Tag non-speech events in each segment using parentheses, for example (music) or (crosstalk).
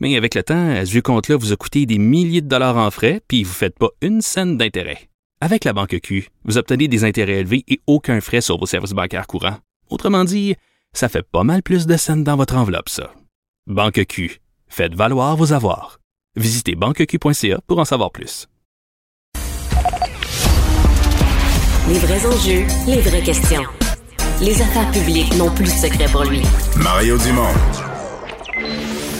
Mais avec le temps, ce vieux compte-là vous a coûté des milliers de dollars en frais, puis vous ne faites pas une scène d'intérêt. Avec la Banque Q, vous obtenez des intérêts élevés et aucun frais sur vos services bancaires courants. Autrement dit, ça fait pas mal plus de scènes dans votre enveloppe, ça. Banque Q. Faites valoir vos avoirs. Visitez banqueq.ca pour en savoir plus. Les vrais enjeux, les vraies questions. Les affaires publiques n'ont plus de secret pour lui. Mario Dumont.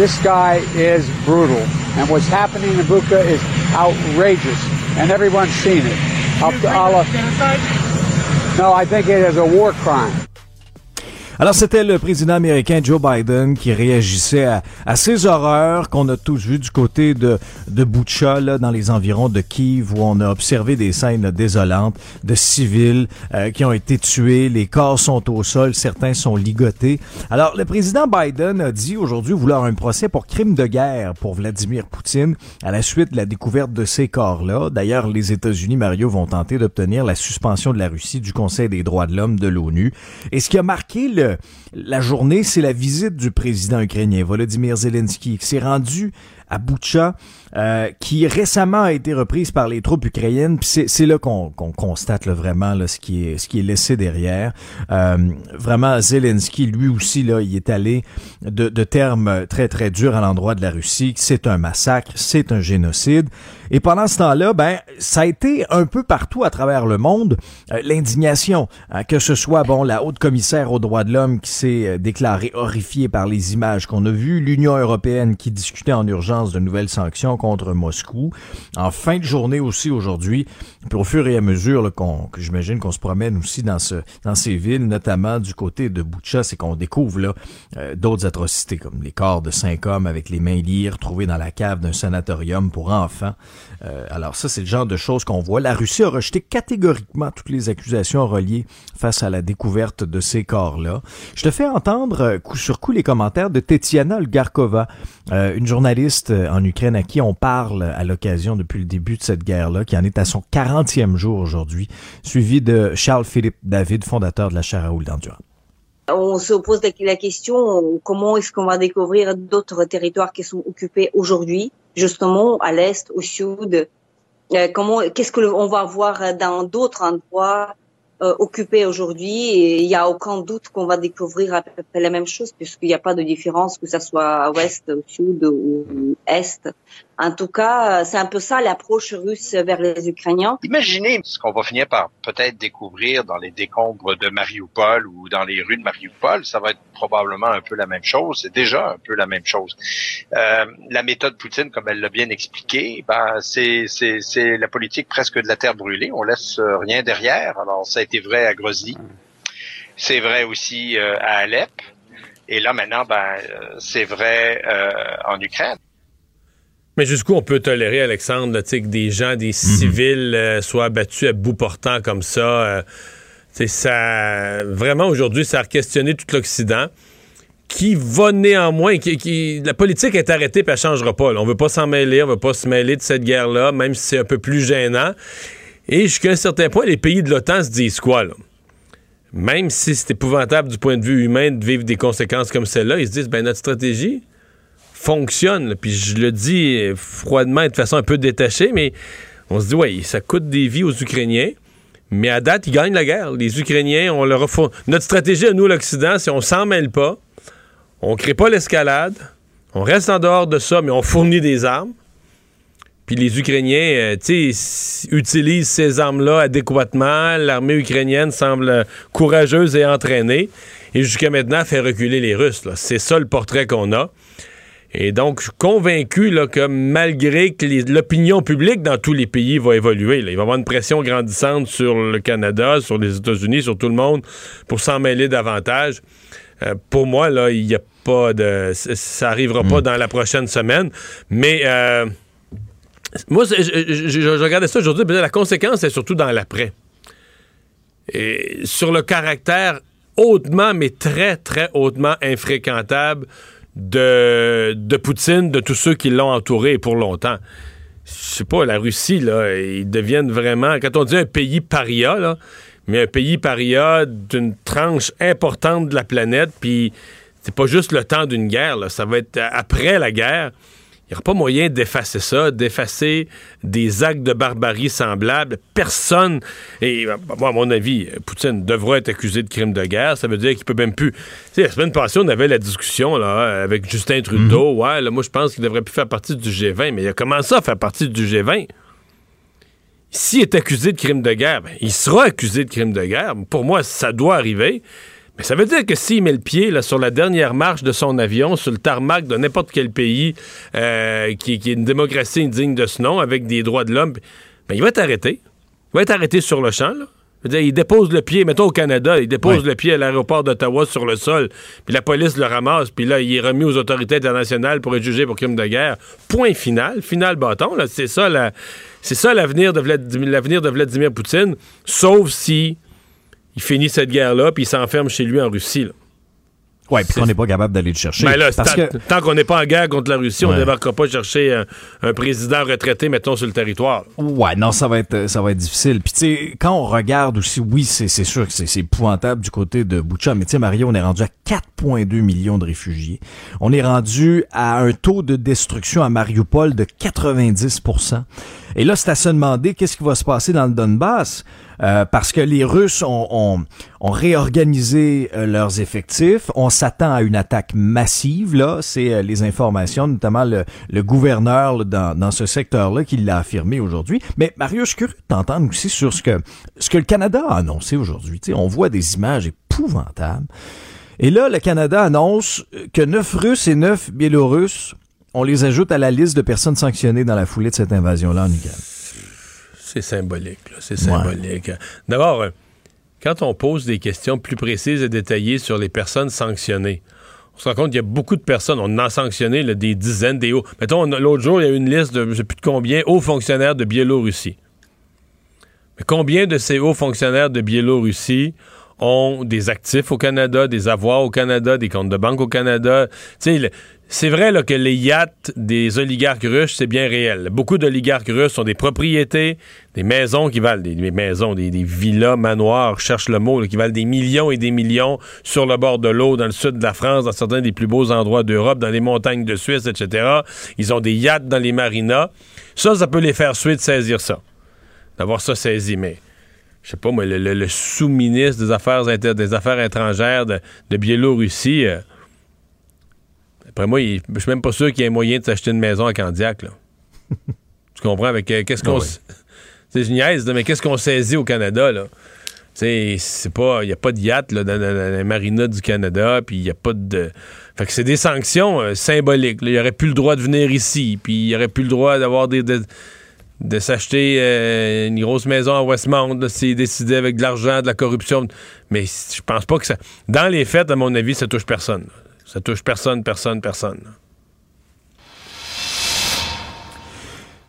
This guy is brutal. And what's happening in Bucha is outrageous. And everyone's seen it. Up to Allah. No, I think it is a war crime. Alors, c'était le président américain Joe Biden qui réagissait à, à ces horreurs qu'on a tous vues du côté de, de Butcha, là, dans les environs de Kiev, où on a observé des scènes désolantes de civils euh, qui ont été tués. Les corps sont au sol, certains sont ligotés. Alors, le président Biden a dit aujourd'hui vouloir un procès pour crime de guerre pour Vladimir Poutine à la suite de la découverte de ces corps-là. D'ailleurs, les États-Unis, Mario, vont tenter d'obtenir la suspension de la Russie du Conseil des droits de l'homme de l'ONU. Et ce qui a marqué le la journée, c'est la visite du président ukrainien Volodymyr Zelensky. Qui s'est rendu à Boucha, euh, qui récemment a été reprise par les troupes ukrainiennes. C'est là qu'on constate là, vraiment là, ce qui est ce qui est laissé derrière. Euh, vraiment, Zelensky, lui aussi, là, il est allé de, de termes très très durs à l'endroit de la Russie. C'est un massacre, c'est un génocide. Et pendant ce temps-là, ben, ça a été un peu partout à travers le monde euh, l'indignation, hein, que ce soit bon la haute commissaire aux droits de l'homme qui s'est euh, déclarée horrifiée par les images qu'on a vues, l'Union européenne qui discutait en urgence de nouvelles sanctions contre Moscou. En fin de journée aussi aujourd'hui, puis au fur et à mesure qu'on, que j'imagine qu'on se promène aussi dans ce dans ces villes, notamment du côté de Boucha, c'est qu'on découvre euh, d'autres atrocités comme les corps de cinq hommes avec les mains liées retrouvés dans la cave d'un sanatorium pour enfants. Euh, alors ça, c'est le genre de choses qu'on voit. La Russie a rejeté catégoriquement toutes les accusations reliées face à la découverte de ces corps-là. Je te fais entendre euh, coup sur coup les commentaires de Tetiana Lgarkova, une journaliste en Ukraine à qui on parle à l'occasion depuis le début de cette guerre-là, qui en est à son 40e jour aujourd'hui, suivi de Charles-Philippe David, fondateur de la chaire Raoul. On se pose la question comment est-ce qu'on va découvrir d'autres territoires qui sont occupés aujourd'hui, justement à l'est, au sud? Euh, comment, qu'est-ce que on va voir dans d'autres endroits euh, occupés aujourd'hui? Il n'y a aucun doute qu'on va découvrir à peu près la même chose, puisqu'il n'y a pas de différence que ça soit à ouest, au sud ou est. En tout cas, c'est un peu ça l'approche russe vers les Ukrainiens. Imaginez ce qu'on va finir par peut-être découvrir dans les décombres de Mariupol ou dans les rues de Mariupol. Ça va être probablement un peu la même chose. C'est déjà un peu la même chose. Euh, la méthode Poutine, comme elle l'a bien expliqué, ben c'est c'est la politique presque de la terre brûlée. On laisse rien derrière. Alors ça a été vrai à Grozny. C'est vrai aussi euh, à Alep. Et là maintenant, ben euh, c'est vrai euh, en Ukraine. Mais jusqu'où on peut tolérer, Alexandre, que des gens, des civils euh, soient abattus à bout portant comme ça? Euh, ça vraiment, aujourd'hui, ça a questionné tout l'Occident qui va néanmoins, qui, la politique est arrêtée et elle changera pas. On On veut pas s'en mêler, on veut pas se mêler de cette guerre-là, même si c'est un peu plus gênant. Et jusqu'à un certain point, les pays de l'OTAN se disent quoi, là? Même si c'est épouvantable du point de vue humain de vivre des conséquences comme celle-là, ils se disent, ben notre stratégie, fonctionne. Puis je le dis froidement et de façon un peu détachée, mais on se dit, oui, ça coûte des vies aux Ukrainiens. Mais à date, ils gagnent la guerre. Les Ukrainiens, on leur Notre stratégie à nous, l'Occident, c'est on s'en mêle pas, on crée pas l'escalade, on reste en dehors de ça, mais on fournit des armes. puis les Ukrainiens, sais, utilisent ces armes-là adéquatement. L'armée ukrainienne semble courageuse et entraînée. Et jusqu'à maintenant, fait reculer les Russes. C'est ça le portrait qu'on a. Et donc, je suis convaincu là, que malgré que l'opinion publique dans tous les pays va évoluer, il va y avoir une pression grandissante sur le Canada, sur les États-Unis, sur tout le monde pour s'en mêler davantage. Euh, pour moi, là, il n'y a pas de. Ça n'arrivera pas hmm. dans la prochaine semaine. Mais euh, moi, je, regardais ça aujourd'hui, la conséquence est surtout dans l'après. Et sur le caractère hautement, mais très, très hautement infréquentable de, de Poutine, de tous ceux qui l'ont entouré pour longtemps. Je sais pas, la Russie, là, ils deviennent vraiment, quand on dit un pays paria, là, mais un pays paria d'une tranche importante de la planète, puis c'est pas juste le temps d'une guerre, là, ça va être après la guerre. Il n'y aura pas moyen d'effacer ça, d'effacer des actes de barbarie semblables. Personne, et moi, à mon avis, Poutine devrait être accusé de crime de guerre. Ça veut dire qu'il peut même plus. Tu sais, la semaine passée, on avait la discussion là, avec Justin Trudeau. Mhm. Ouais, là, moi, je pense qu'il devrait plus faire partie du G20, mais il a commencé à faire partie du G20. S'il est accusé de crime de guerre, ben, il sera accusé de crime de guerre. Pour moi, ça doit arriver. Mais ça veut dire que s'il met le pied là, sur la dernière marche de son avion, sur le tarmac de n'importe quel pays euh, qui, est une démocratie indigne de ce nom, avec des droits de l'homme, ben, il va être arrêté. Il va être arrêté sur le champ. Là. il dépose le pied, mettons au Canada, il dépose le pied à l'aéroport d'Ottawa sur le sol, puis la police le ramasse, puis là, il est remis aux autorités internationales pour être jugé pour crime de guerre. Point final, final bâton. C'est ça c'est ça l'avenir de, l'avenir de Vladimir Poutine, sauf si il finit cette guerre-là, puis il s'enferme chez lui en Russie. Là. Oui, puis qu'on n'est pas capable d'aller le chercher. Mais ben là, tant qu'on n'est pas en guerre contre la Russie, on ne débarquera pas chercher un, président retraité, mettons, sur le territoire. Ouais, non, ça va être, ça va être difficile. Puis tu sais, quand on regarde aussi, oui, c'est sûr que c'est épouvantable du côté de Boucha, mais tu sais, Mario, on est rendu à 4,2 millions de réfugiés. On est rendu à un taux de destruction à Mariupol de 90% Et là, c'est à se demander qu'est-ce qui va se passer dans le Donbass. Euh, parce que les Russes ont, réorganisé euh, leurs effectifs. On s'attend à une attaque massive. Là, c'est euh, les informations, notamment le, gouverneur dans, ce secteur-là qui l'a affirmé aujourd'hui. Mais Mario, je suis curieux d'entendre aussi sur ce que ce que le Canada a annoncé aujourd'hui. On voit des images épouvantables. Et là, le Canada annonce que neuf Russes et neuf Biélorusses, on les ajoute à la liste de personnes sanctionnées dans la foulée de cette invasion-là en Ukraine. C'est symbolique, c'est symbolique. D'abord, euh, quand on pose des questions plus précises et détaillées sur les personnes sanctionnées, on se rend compte qu'il y a beaucoup de personnes, on a sanctionné des dizaines, des hauts. Mettons, l'autre jour, il y a une liste de je ne sais plus de combien hauts fonctionnaires de Biélorussie. Mais combien de ces hauts fonctionnaires de Biélorussie ont des actifs au Canada, des avoirs au Canada, des comptes de banque au Canada? Tu sais, c'est vrai que les yachts des oligarques russes, c'est bien réel. Beaucoup d'oligarques russes ont des propriétés, des maisons qui valent, des, maisons, des, villas, manoirs, cherche le mot, qui valent des millions et des millions sur le bord de l'eau, dans le sud de la France, dans certains des plus beaux endroits d'Europe, dans les montagnes de Suisse, etc. Ils ont des yachts dans les marinas. Ça, ça peut les faire suer de saisir ça, d'avoir ça saisi. Mais je sais pas, moi, le, sous-ministre des Affaires, des Affaires étrangères de, Biélorussie... Euh, après moi, je suis même pas sûr qu'il y ait moyen de s'acheter une maison à Candiac. Là. (laughs) tu comprends? Avec euh, qu'est-ce qu'on. C'est une niaise, mais qu'est-ce qu'on saisit au Canada, là? c'est pas. Il n'y a pas de yacht dans, la marina du Canada, puis il n'y a pas de. Fait que c'est des sanctions euh, symboliques. Il n'y aurait plus le droit de venir ici, puis il n'y aurait plus le droit d'avoir des. De, s'acheter euh, une grosse maison à Westmount s'il décidé avec de l'argent, de la corruption. Mais je pense pas que ça. Dans les faits, à mon avis, ça touche personne. Ça touche personne, personne, personne.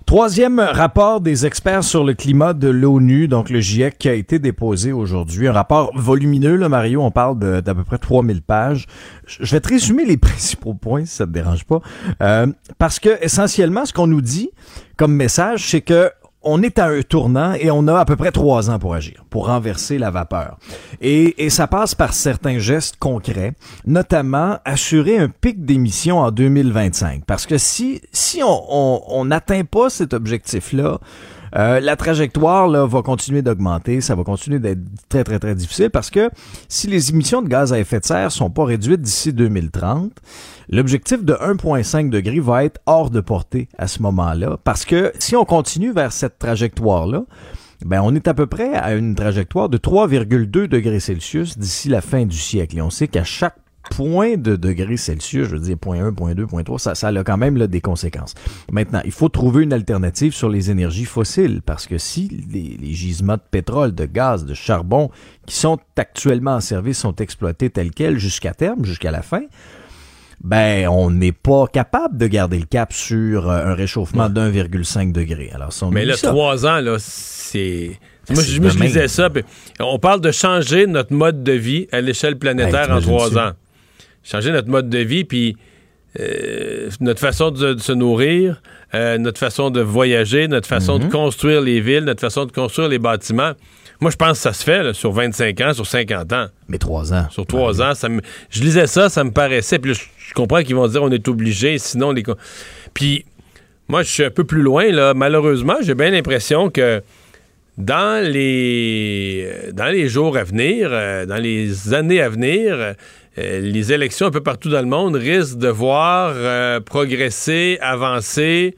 Troisième rapport des experts sur le climat de l'ONU, donc le GIEC, qui a été déposé aujourd'hui. Un rapport volumineux, là, Mario, on parle d'à peu près 3000 pages. Je vais te résumer les (laughs) principaux points, si ça te dérange pas. Euh, parce que, essentiellement, ce qu'on nous dit comme message, c'est que on est à un tournant et on a à peu près trois ans pour agir, pour renverser la vapeur. Et, ça passe par certains gestes concrets, notamment assurer un pic d'émissions en 2025. Parce que si, si on n'atteint pas cet objectif-là, euh, la trajectoire là, va continuer d'augmenter, ça va continuer d'être très très très difficile parce que si les émissions de gaz à effet de serre sont pas réduites d'ici 2030, l'objectif de 1,5 degré va être hors de portée à ce moment-là parce que si on continue vers cette trajectoire-là, ben on est à peu près à une trajectoire de 3,2 degrés Celsius d'ici la fin du siècle. Et on sait qu'à chaque point de degrés Celsius, je veux dire point 1, point 2, point 3, ça, ça a quand même là, des conséquences. Maintenant, il faut trouver une alternative sur les énergies fossiles parce que si les, les gisements de pétrole, de gaz, de charbon qui sont actuellement en service sont exploités tels quels jusqu'à terme, jusqu'à la fin, ben on n'est pas capable de garder le cap sur euh, un réchauffement d'1,5 degré. Alors, si on Mais là, trois ans, là, c'est. Ben, Moi, je, moi, je lisais ça. on parle de changer notre mode de vie à l'échelle planétaire en trois ans. Changer notre mode de vie, puis euh, notre façon de, de se nourrir, euh, notre façon de voyager, notre façon Mhm. de construire les villes, notre façon de construire les bâtiments. Moi, je pense que ça se fait là, sur 25 ans, sur 50 ans. Mais trois ans. Sur trois ans, ça me- je lisais ça, ça me paraissait. Puis là, je, comprends qu'ils vont dire on est obligé, sinon les. Puis moi, je suis un peu plus loin là. Malheureusement, j'ai bien l'impression que dans les euh, dans les jours à venir, dans les années à venir, les élections un peu partout dans le monde risquent de voir euh, progresser, avancer.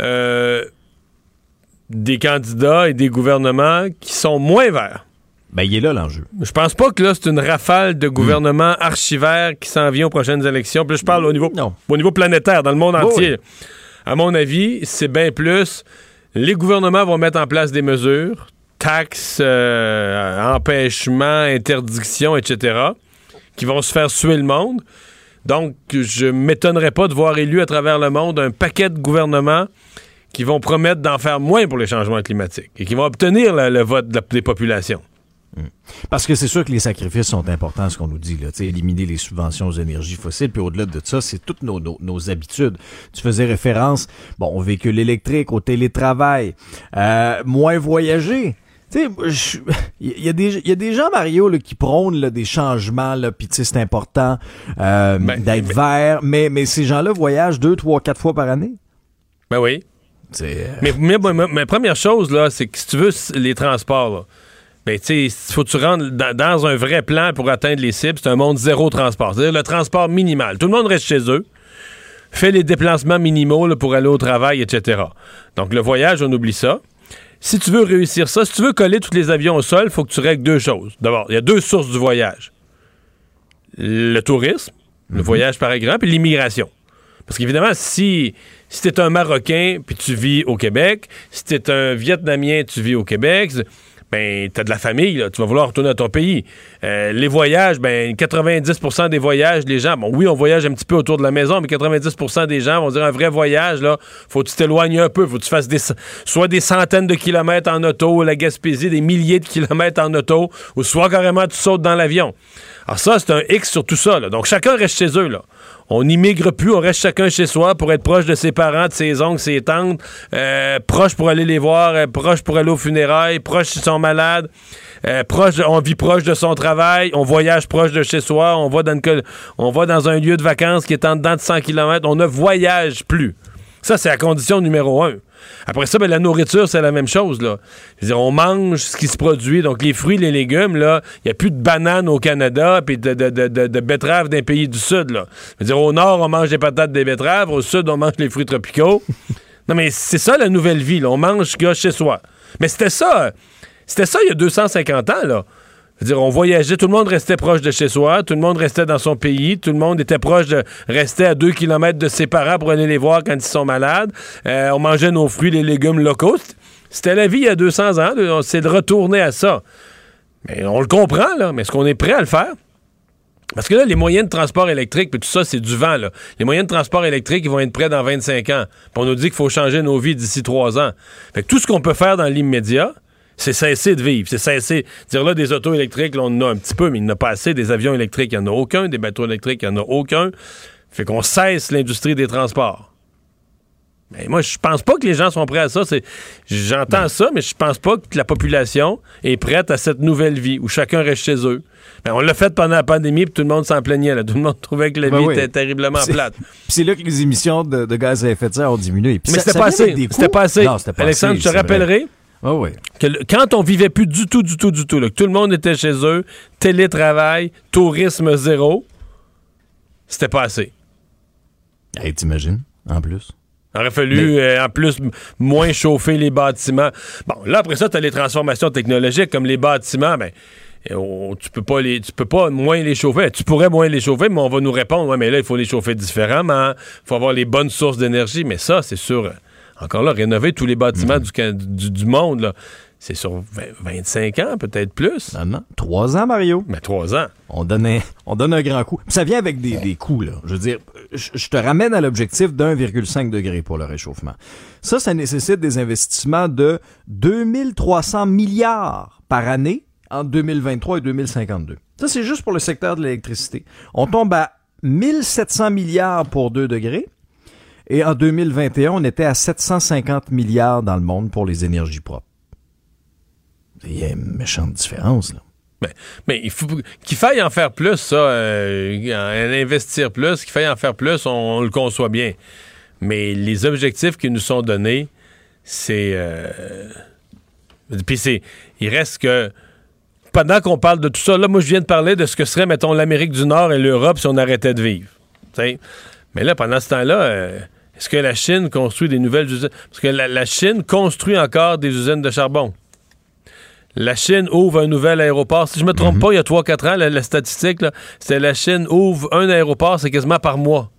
euh, des candidats et des gouvernements qui sont moins verts. Ben, il est là l'enjeu. Je pense pas que là, c'est une rafale de gouvernements archivaires qui s'en vient aux prochaines élections. Puis là, je parle au niveau, Non. au niveau planétaire, dans le monde entier. À mon avis, c'est bien plus. Les gouvernements vont mettre en place des mesures, taxes, euh, empêchements, interdictions, etc., qui vont se faire suer le monde. Donc, je m'étonnerais pas de voir élu à travers le monde un paquet de gouvernements qui vont promettre d'en faire moins pour les changements climatiques et qui vont obtenir le vote des populations. Parce que c'est sûr que les sacrifices sont importants, ce qu'on nous dit. Là. Éliminer les subventions aux énergies fossiles. Puis au-delà de ça, c'est toutes nos, nos, nos habitudes. Tu faisais référence bon, au véhicule électrique, au télétravail, euh, moins voyager. Tu sais, il (laughs) y, a des- y a des gens, Mario, là, qui prônent là, des changements, là, puis tu sais, c'est important euh, Ben, d'être vert, mais, mais ces gens-là voyagent deux, trois, quatre fois par année. Ben oui. Euh, Mais, mais, mais- mais- mais première chose, là, c'est que si tu veux les transports, là, ben, tu sais, faut que tu rentres dans, dans un vrai plan pour atteindre les cibles. C'est un monde zéro transport. C'est-à-dire le transport minimal. Tout le monde reste chez eux, fait les déplacements minimaux là, pour aller au travail, etc. Donc, le voyage, on oublie ça. Si tu veux réussir ça, si tu veux coller tous les avions au sol, il faut que tu règles deux choses. D'abord, il y a deux sources du voyage. Le tourisme, le voyage par exemple, et l'immigration. Parce qu'évidemment, si, si tu es un Marocain puis tu vis au Québec, si tu es un Vietnamien, tu vis au Québec, ben, tu as de la famille, tu vas vouloir retourner à ton pays. Euh, les voyages, ben, 90% des voyages, les gens, bon, oui, on voyage un petit peu autour de la maison, mais 90% des gens vont dire un vrai voyage, là, faut que tu t'éloignes un peu, faut que tu fasses des, soit des centaines de kilomètres en auto, la Gaspésie, des milliers de kilomètres en auto, ou soit carrément tu sautes dans l'avion. Alors ça, c'est un X sur tout ça. Donc chacun reste chez eux. On n'immigre plus, on reste chacun chez soi pour être proche de ses parents, de ses oncles, ses tantes, euh, proche pour aller les voir, euh, proche pour aller aux funérailles, proche s'ils sont malades, euh, proche, de- on vit proche de son travail, on voyage proche de chez soi, on va dans, une on va dans un lieu de vacances qui est en dedans de 100 km, on ne voyage plus. Ça, c'est la condition numéro un. Après ça, ben, la nourriture, c'est la même chose. Là. Je veux dire, on mange ce qui se produit. Donc, les fruits, les légumes, là, il n'y a plus de bananes au Canada puis de, de, de, de- de betteraves d'un pays du Sud. Là. Je veux dire, au nord, on mange des patates, des betteraves. Au Sud, on mange les fruits tropicaux. (laughs) non, mais c'est ça, la nouvelle vie. Là. On mange ce qu'il y a chez soi. Mais c'était ça. C'était ça il y a 250 ans. Là. Dire, on voyageait, tout le monde restait proche de chez soi, tout le monde restait dans son pays, tout le monde était proche de, restait à deux kilomètres de ses parents pour aller les voir quand ils sont malades. Euh, on mangeait nos fruits, les légumes locaux. C'était la vie il y a 200 ans. C'est de retourner à ça. Mais on le comprend, là. Mais est-ce qu'on est prêt à le faire? Parce que là, les moyens de transport électrique, puis tout ça, c'est du vent, là. Les moyens de transport électrique, ils vont être prêts dans 25 ans. Puis on nous dit qu'il faut changer nos vies d'ici 3 ans. Fait que tout ce qu'on peut faire dans l'immédiat, c'est cesser de vivre. C'est cesser. Dire là, des autos électriques, là, on en a un petit peu, mais il n'y en a pas assez. Des avions électriques, il n'y en a aucun. Des bateaux électriques, il n'y en a aucun. Fait qu'on cesse l'industrie des transports. Mais moi, je pense pas que les gens sont prêts à ça. J'entends ça, mais je pense pas que la population est prête à cette nouvelle vie où chacun reste chez eux. Ben, on l'a fait pendant la pandémie, puis tout le monde s'en plaignait. Là. Tout le monde trouvait que la Ben vie oui. était terriblement plate. (laughs) Puis c'est là que les émissions de, de gaz à effet de serre ont diminué. Mais c'était pas avec assez. C'était pas assez. Pas Alexandre, je te rappellerai Ah oui. que le- quand on vivait plus du tout, du tout, du tout, là, que tout le monde était chez eux, télétravail, tourisme zéro, c'était pas assez. Hey, t'imagines, en plus? Il aurait fallu, euh, en plus, moins chauffer les bâtiments. Bon, là, après ça, tu as les transformations technologiques, comme les bâtiments, ben, on- tu peux pas les tu peux pas moins les chauffer. Tu pourrais moins les chauffer, mais on va nous répondre, ouais, mais là, il faut les chauffer différemment. Il faut avoir les bonnes sources d'énergie. Mais ça, c'est sûr, encore là, rénover tous les bâtiments du, Can- du, du monde, là, c'est sur 20 25 ans, peut-être plus. Non, non. Trois ans, Mario. Mais trois ans. On donne un, on donne un grand coup. Ça vient avec des, des coûts, là. Je veux dire, je, je te ramène à l'objectif d'1,5 degré pour le réchauffement. Ça, ça nécessite des investissements de 2300 milliards par année entre 2023 et 2052. Ça, c'est juste pour le secteur de l'électricité. On tombe à 1700 milliards pour 2 degrés. Et en 2021, on était à 750 milliards dans le monde pour les énergies propres. Il y a une méchante différence, là. Mais, mais il faut qu'il faille en faire plus, ça, euh, investir plus, qu'il faille en faire plus, on, le conçoit bien. Mais les objectifs qui nous sont donnés, c'est. euh, Puis c'est. Il reste que. Pendant qu'on parle de tout ça, là, moi, je viens de parler de ce que serait, mettons, l'Amérique du Nord et l'Europe si on arrêtait de vivre. Mais là, pendant ce temps-là, euh, est-ce que la Chine construit des nouvelles usines? Parce que la, la Chine construit encore des usines de charbon. La Chine ouvre un nouvel aéroport. Si je me trompe pas, il y a 3-4 ans, la, la statistique, c'était la Chine ouvre un aéroport, c'est quasiment par mois.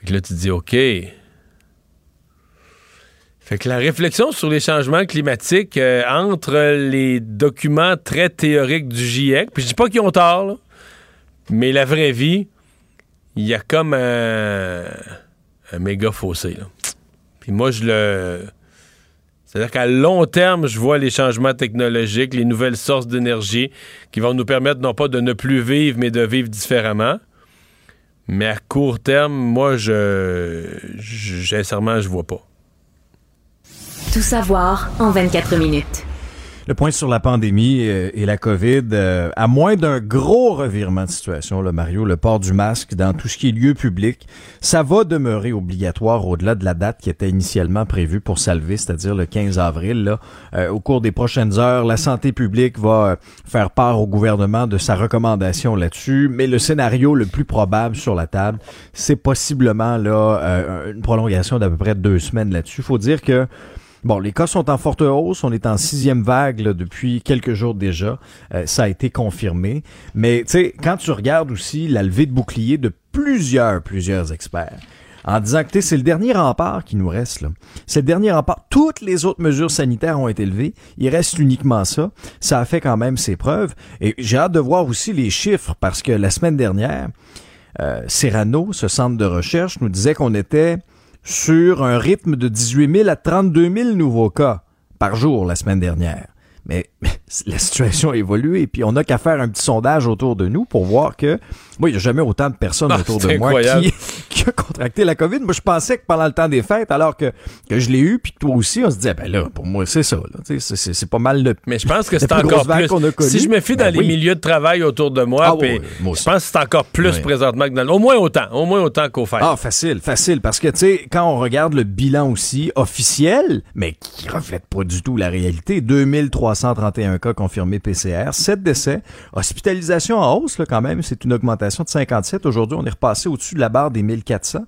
Fait que là, tu te dis, OK. Fait que la réflexion sur les changements climatiques euh, entre les documents très théoriques du GIEC, puis je dis pas qu'ils ont tort, là, mais la vraie vie, il y a comme un, méga fossé. Là. Puis moi, je le... C'est-à-dire qu'à long terme, je vois les changements technologiques, les nouvelles sources d'énergie qui vont nous permettre non pas de ne plus vivre, mais de vivre différemment. Mais à court terme, moi, je, je sincèrement, je vois pas. Tout savoir en 24 minutes. Le point sur la pandémie et la COVID, euh, à moins d'un gros revirement de situation, là, Mario, le port du masque dans tout ce qui est lieu public, ça va demeurer obligatoire au-delà de la date qui était initialement prévue pour Salvé, c'est-à-dire le 15 avril. Là. Euh, au cours des prochaines heures, la santé publique va euh, faire part au gouvernement de sa recommandation là-dessus, mais le scénario le plus probable sur la table, c'est possiblement là une prolongation d'à peu près deux semaines là-dessus. faut dire que Bon, les cas sont en forte hausse. On est en sixième vague depuis quelques jours déjà. Euh, ça a été confirmé. Mais tu sais, quand tu regardes aussi la levée de bouclier de plusieurs, plusieurs experts, en disant que c'est le dernier rempart qui nous reste. C'est le dernier rempart. Toutes les autres mesures sanitaires ont été levées. Il reste uniquement ça. Ça a fait quand même ses preuves. Et j'ai hâte de voir aussi les chiffres parce que la semaine dernière, euh, Serrano, ce centre de recherche, nous disait qu'on était sur un rythme de 18 000 à 32 000 nouveaux cas par jour la semaine dernière. Mais (laughs) la situation a évolué, puis on n'a qu'à faire un petit sondage autour de nous pour voir que, moi, il n'y a jamais autant de personnes autour de moi qui, (laughs) qui a contracté la COVID. Moi, je pensais que pendant le temps des fêtes, alors que, que je l'ai eu, puis que toi aussi, on se disait, ben là, pour moi, c'est ça. C'est pas mal de... Mais je pense que c'est plus encore plus. qu'on a connue. Si je me fie dans Ben les oui. milieux de travail autour de moi, Ah puis oui, moi je pense que c'est encore plus Oui. présentement que dans le- Au moins autant. Au moins autant qu'au fait. Ah, facile, facile. Parce que, tu sais, quand on regarde le bilan aussi officiel, mais qui reflète pas du tout la réalité, 2331 cas confirmés PCR, 7 décès, hospitalisation en hausse, là, quand même, c'est une augmentation de 57. Aujourd'hui, on est repassé au-dessus de la barre des 1400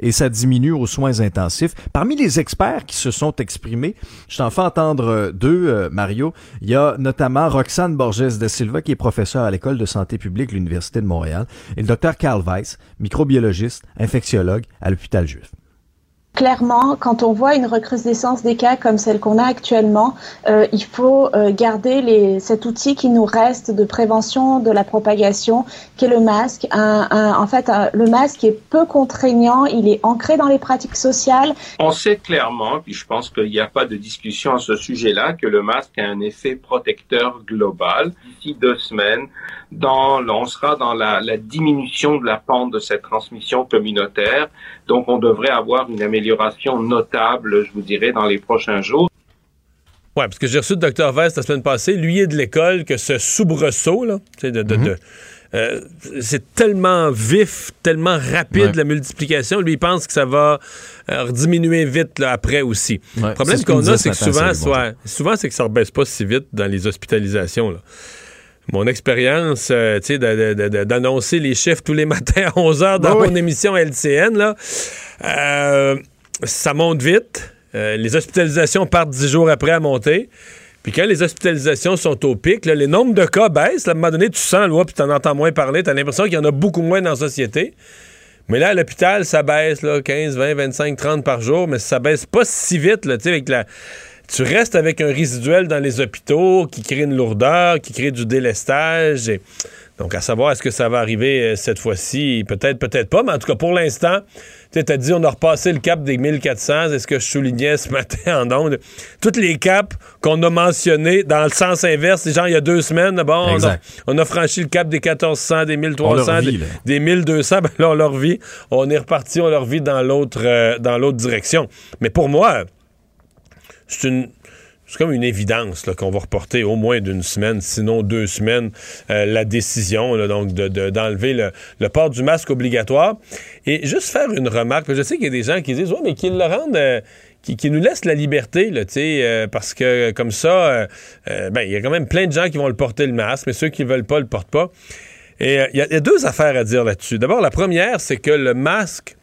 et ça diminue aux soins intensifs. Parmi les experts qui se sont exprimés, je t'en fais entendre euh, deux, euh, Mario. Il y a notamment Roxane Borges de Silva, qui est professeure à l'École de santé publique de l'Université de Montréal, et le docteur Carl Weiss, microbiologiste, infectiologue à l'hôpital juif. Clairement, quand on voit une recrudescence des cas comme celle qu'on a actuellement, euh, il faut euh, garder cet outil qui nous reste de prévention de la propagation, qui est le masque. En fait, le masque est peu contraignant, il est ancré dans les pratiques sociales. On sait clairement, puis je pense qu'il n'y a pas de discussion à ce sujet-là, que le masque a un effet protecteur global. D'ici deux semaines, on sera dans la diminution de la pente de cette transmission communautaire. Donc, on devrait avoir une amélioration notable, je vous dirais, dans les prochains jours. Oui, parce que j'ai reçu le docteur Vest la semaine passée. Lui est de l'école que ce soubresaut, là, de, de, de, de euh, c'est tellement vif, tellement rapide ouais. la multiplication. Lui, il pense que ça va euh, diminuer vite là, après aussi. Ouais, le problème qu'on a, c'est que souvent, souvent c'est que ça ne rebaisse pas si vite dans les hospitalisations. Là mon expérience, euh, tu sais, d'annoncer les chiffres tous les (laughs) matins à 11 h dans oui, mon émission LCN, là, euh, ça monte vite. Euh, les hospitalisations partent dix jours après à monter. Puis quand les hospitalisations sont au pic, les nombres de cas baissent. Là, à un moment donné, tu sens, là, puis tu en entends moins parler. Tu as l'impression qu'il y en a beaucoup moins dans la société. Mais là, à l'hôpital, ça baisse, là, 15, 20, 25, 30 par jour, mais ça baisse pas si vite, tu restes avec un résiduel dans les hôpitaux qui crée une lourdeur, qui crée du délestage. Donc, à savoir, est-ce que ça va arriver cette fois-ci? Peut-être, peut-être pas, mais en tout cas, pour l'instant, tu as dit, on a repassé le cap des 1400. Est-ce que je soulignais ce (laughs) matin en ondes? Toutes les caps qu'on a mentionnés dans le sens inverse, genre il y a deux semaines, bon, on a, on a, franchi le cap des 1400, des 1300, vit, des, des, 1200. (laughs) Ben là, on leur vit. On est reparti, on leur vit dans l'autre, euh, dans l'autre direction. Mais pour moi, c'est une c'est comme une évidence qu'on va reporter au moins d'une semaine, sinon deux semaines, euh, la décision donc d'enlever de, le, port du masque obligatoire. Et juste faire une remarque, je sais qu'il y a des gens qui disent, ouais, mais qu'ils le rendent... Euh, qui, nous laissent la liberté, là, euh, parce que comme ça, ben, il y a quand même plein de gens qui vont le porter le masque, mais ceux qui ne veulent pas le portent pas. Et il y, a deux affaires à dire là-dessus. D'abord, la première, c'est que le masque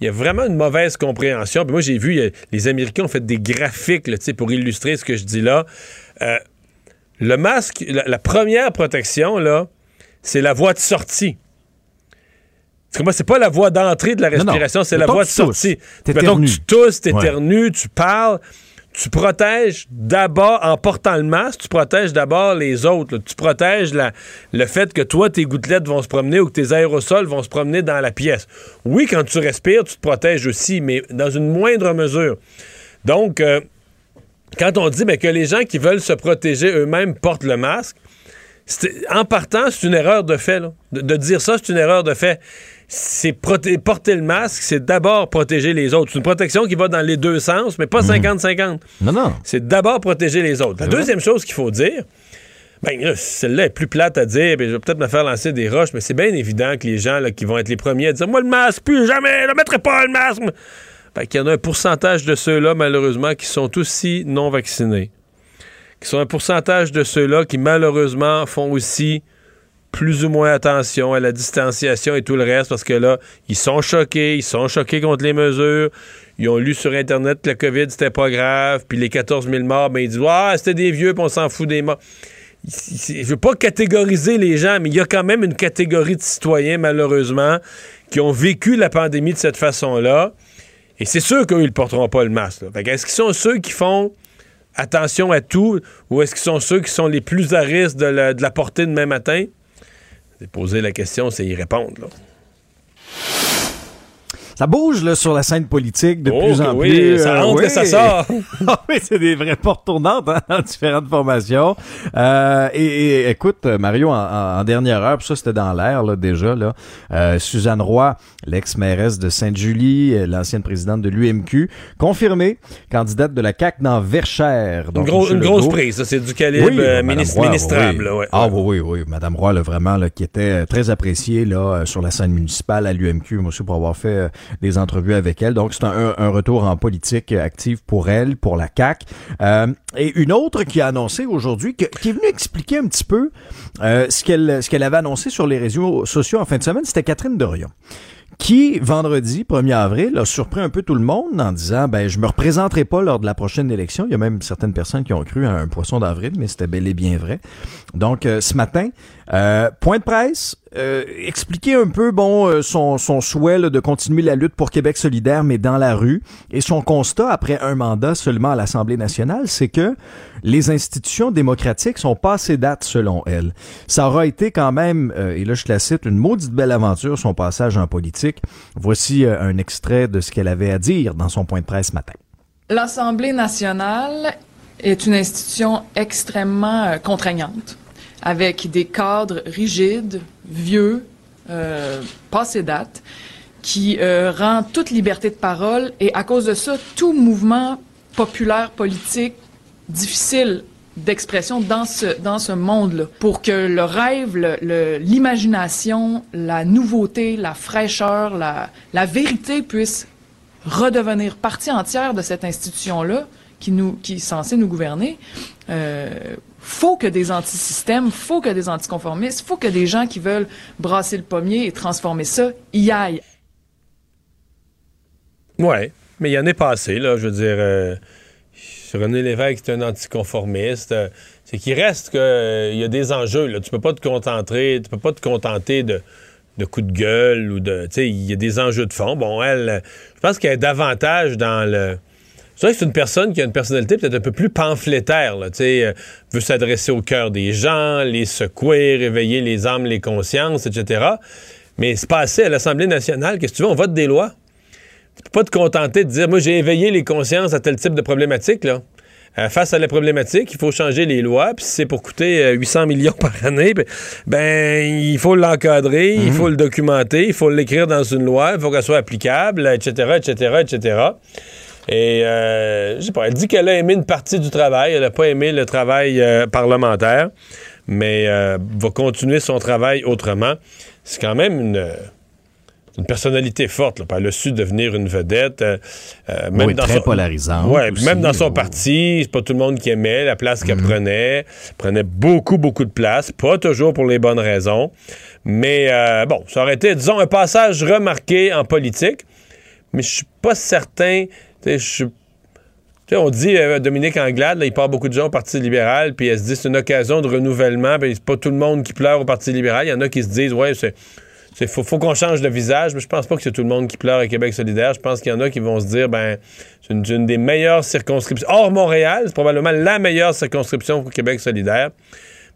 il y a vraiment une mauvaise compréhension. Puis moi, j'ai vu, a, les Américains ont fait des graphiques là, pour illustrer ce que je dis là. Euh, le masque, la, la, première protection, là, c'est la voie de sortie. Parce que moi, c'est pas la voie d'entrée de la respiration, c'est la voie de sortie. Donc, tu tousses, t'éternues, ouais. tu parles tu protèges d'abord, en portant le masque, tu protèges d'abord les autres. Tu protèges le fait que toi, tes gouttelettes vont se promener ou que tes aérosols vont se promener dans la pièce. Oui, quand tu respires, tu te protèges aussi, mais dans une moindre mesure. Donc, euh, quand on dit ben, que les gens qui veulent se protéger eux-mêmes portent le masque, en partant, c'est une erreur de fait. De dire ça, c'est une erreur de fait c'est porter le masque, c'est d'abord protéger les autres. C'est une protection qui va dans les deux sens, mais pas 50-50. Mmh. Non, non. C'est d'abord protéger les autres. La deuxième chose qu'il faut dire, ben, celle-là est plus plate à dire, ben, je vais peut-être me faire lancer des roches, mais c'est bien évident que les gens là, qui vont être les premiers à dire Moi, le masque, plus jamais, ne mettrai pas le masque. Ben, qu'il y en a un pourcentage de ceux-là, malheureusement, qui sont aussi non vaccinés. Qui sont un pourcentage de ceux-là qui, malheureusement, font aussi plus ou moins attention à la distanciation et tout le reste parce que là, ils sont choqués, ils sont choqués contre les mesures. Ils ont lu sur Internet que le COVID, c'était pas grave, puis les 14 000 morts, ben ils disent Ah, c'était des vieux, puis on s'en fout des morts. Je veux pas catégoriser les gens, mais il y a quand même une catégorie de citoyens, malheureusement, qui ont vécu la pandémie de cette façon-là. Et c'est sûr qu'eux, ils ne porteront pas le masque. Est-ce qu'ils sont ceux qui font attention à tout, ou est-ce qu'ils sont ceux qui sont les plus à risque de la, de la porter demain matin? Poser la question, c'est y répondre. Là. Ça bouge là, sur la scène politique de oh, plus en oui, plus. Ça rentre oui. et ça sort. (laughs) oui, c'est des vraies portes tournantes hein, dans différentes formations. Euh, et, et, écoute, Mario, en, en, dernière heure, ça c'était dans l'air là, déjà, là, euh, Suzanne Roy, l'ex-mairesse de Sainte-Julie, l'ancienne présidente de l'UMQ, confirmée candidate de la CAQ dans Verchères. Donc, une, gros, une grosse prise, ça, c'est du calibre oui, euh, ministre, Roy, ministrable. Oui. Là, ouais. Ah oui, oui, oui. Madame Roy, là, vraiment, là, qui était très appréciée là, sur la scène municipale à l'UMQ, moi aussi, pour avoir fait des entrevues avec elle. Donc, c'est un, retour en politique active pour elle, pour la CAQ. Euh, et une autre qui a annoncé aujourd'hui, qui est venue expliquer un petit peu euh, ce qu'elle ce qu'elle avait annoncé sur les réseaux sociaux en fin de semaine, c'était Catherine Dorion qui, vendredi 1er avril, a surpris un peu tout le monde en disant ben je me représenterai pas lors de la prochaine élection. Il y a même certaines personnes qui ont cru à un poisson d'avril, mais c'était bel et bien vrai. Donc, euh, ce matin, euh, point de presse, euh, expliquer un peu bon euh, son, son souhait de continuer la lutte pour Québec solidaire, mais dans la rue. Et son constat, après un mandat seulement à l'Assemblée nationale, c'est que les institutions démocratiques sont pas assez dates, selon elle. Ça aura été quand même, et là je la cite, une maudite belle aventure, son passage en politique. Voici un extrait de ce qu'elle avait à dire dans son point de presse ce matin. L'Assemblée nationale est une institution extrêmement contraignante avec des cadres rigides, vieux, euh, passés date, qui euh, rend toute liberté de parole et à cause de ça, tout mouvement populaire politique difficile d'expression dans ce dans ce monde-là pour que le rêve, l'imagination, la nouveauté, la fraîcheur, la, vérité puissent redevenir partie entière de cette institution-là qui qui est censée nous gouverner. Euh, faut que des antisystèmes, faut que des anticonformistes, faut que des gens qui veulent brasser le pommier et transformer ça y aillent. Ouais, mais il y en est passé, là. Je veux dire, euh, René Lévesque est un anticonformiste. Euh, c'est qu'il reste qu'il euh, y a des enjeux. Tu peux pas te contenter, tu peux pas te contenter de, de coups de gueule ou de. Tu il y a des enjeux de fond. Bon, elle, je pense y a davantage dans le c'est vrai que c'est une personne qui a une personnalité peut-être un peu plus pamphlétaire, là, euh, veut s'adresser au cœur des gens, les secouer, réveiller les âmes, les consciences, etc. Mais c'est passé à l'Assemblée nationale, qu'est-ce que tu veux, on vote des lois. Tu peux pas te contenter de dire, moi j'ai éveillé les consciences à tel type de problématique, là. Euh, face à la problématique, il faut changer les lois, puis si c'est pour coûter 800 euh, millions (laughs) par année, ben, ben il faut l'encadrer, il mhm. faut le documenter, il faut l'écrire dans une loi, il faut qu'elle soit applicable, etc., etc., etc. Et euh, je sais pas, elle dit qu'elle a aimé une partie du travail, elle n'a pas aimé le travail euh, parlementaire, mais euh, va continuer son travail autrement. C'est quand même une, une personnalité forte. Là. Elle a su devenir une vedette. Euh, même dans très polarisante. Ouais, même dans son parti, c'est pas tout le monde qui aimait la place qu'elle mhm. prenait. prenait beaucoup, beaucoup de place, pas toujours pour les bonnes raisons. Mais bon, ça aurait été, disons, un passage remarqué en politique. Mais je suis pas certain on dit euh, Dominique Anglade, il part beaucoup de gens au Parti libéral, puis elle se dit c'est une occasion de renouvellement, puis c'est pas tout le monde qui pleure au Parti libéral. Il y en a qui se disent ouais, c'est. faut, faut qu'on change de visage, mais je pense pas que c'est tout le monde qui pleure à Québec solidaire. Je pense qu'il y en a qui vont se dire, ben, c'est une, des meilleures circonscriptions. Hors Montréal, c'est probablement la meilleure circonscription pour Québec solidaire.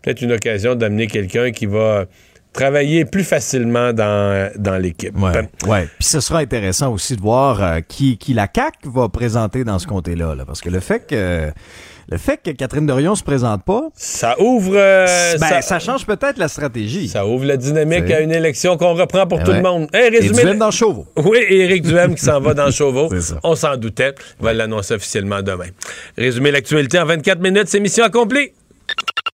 Peut-être une occasion d'amener quelqu'un qui va travailler plus facilement dans, dans l'équipe. Ouais, ouais. Puis ce sera intéressant aussi de voir euh, qui, qui la CAC va présenter dans ce comté-là. Là, parce que le fait que le fait que Catherine Dorion se présente pas, ça ouvre, euh, ben, ça, change peut-être la stratégie. Ça ouvre la dynamique à une élection qu'on reprend pour tout le monde. Hey, résumé, et dans Chauveau. Oui, Éric Duhem qui s'en va dans (laughs) Chauveau. On s'en doutait. On va l'annoncer officiellement demain. Résumer l'actualité en 24 minutes, c'est mission accomplie.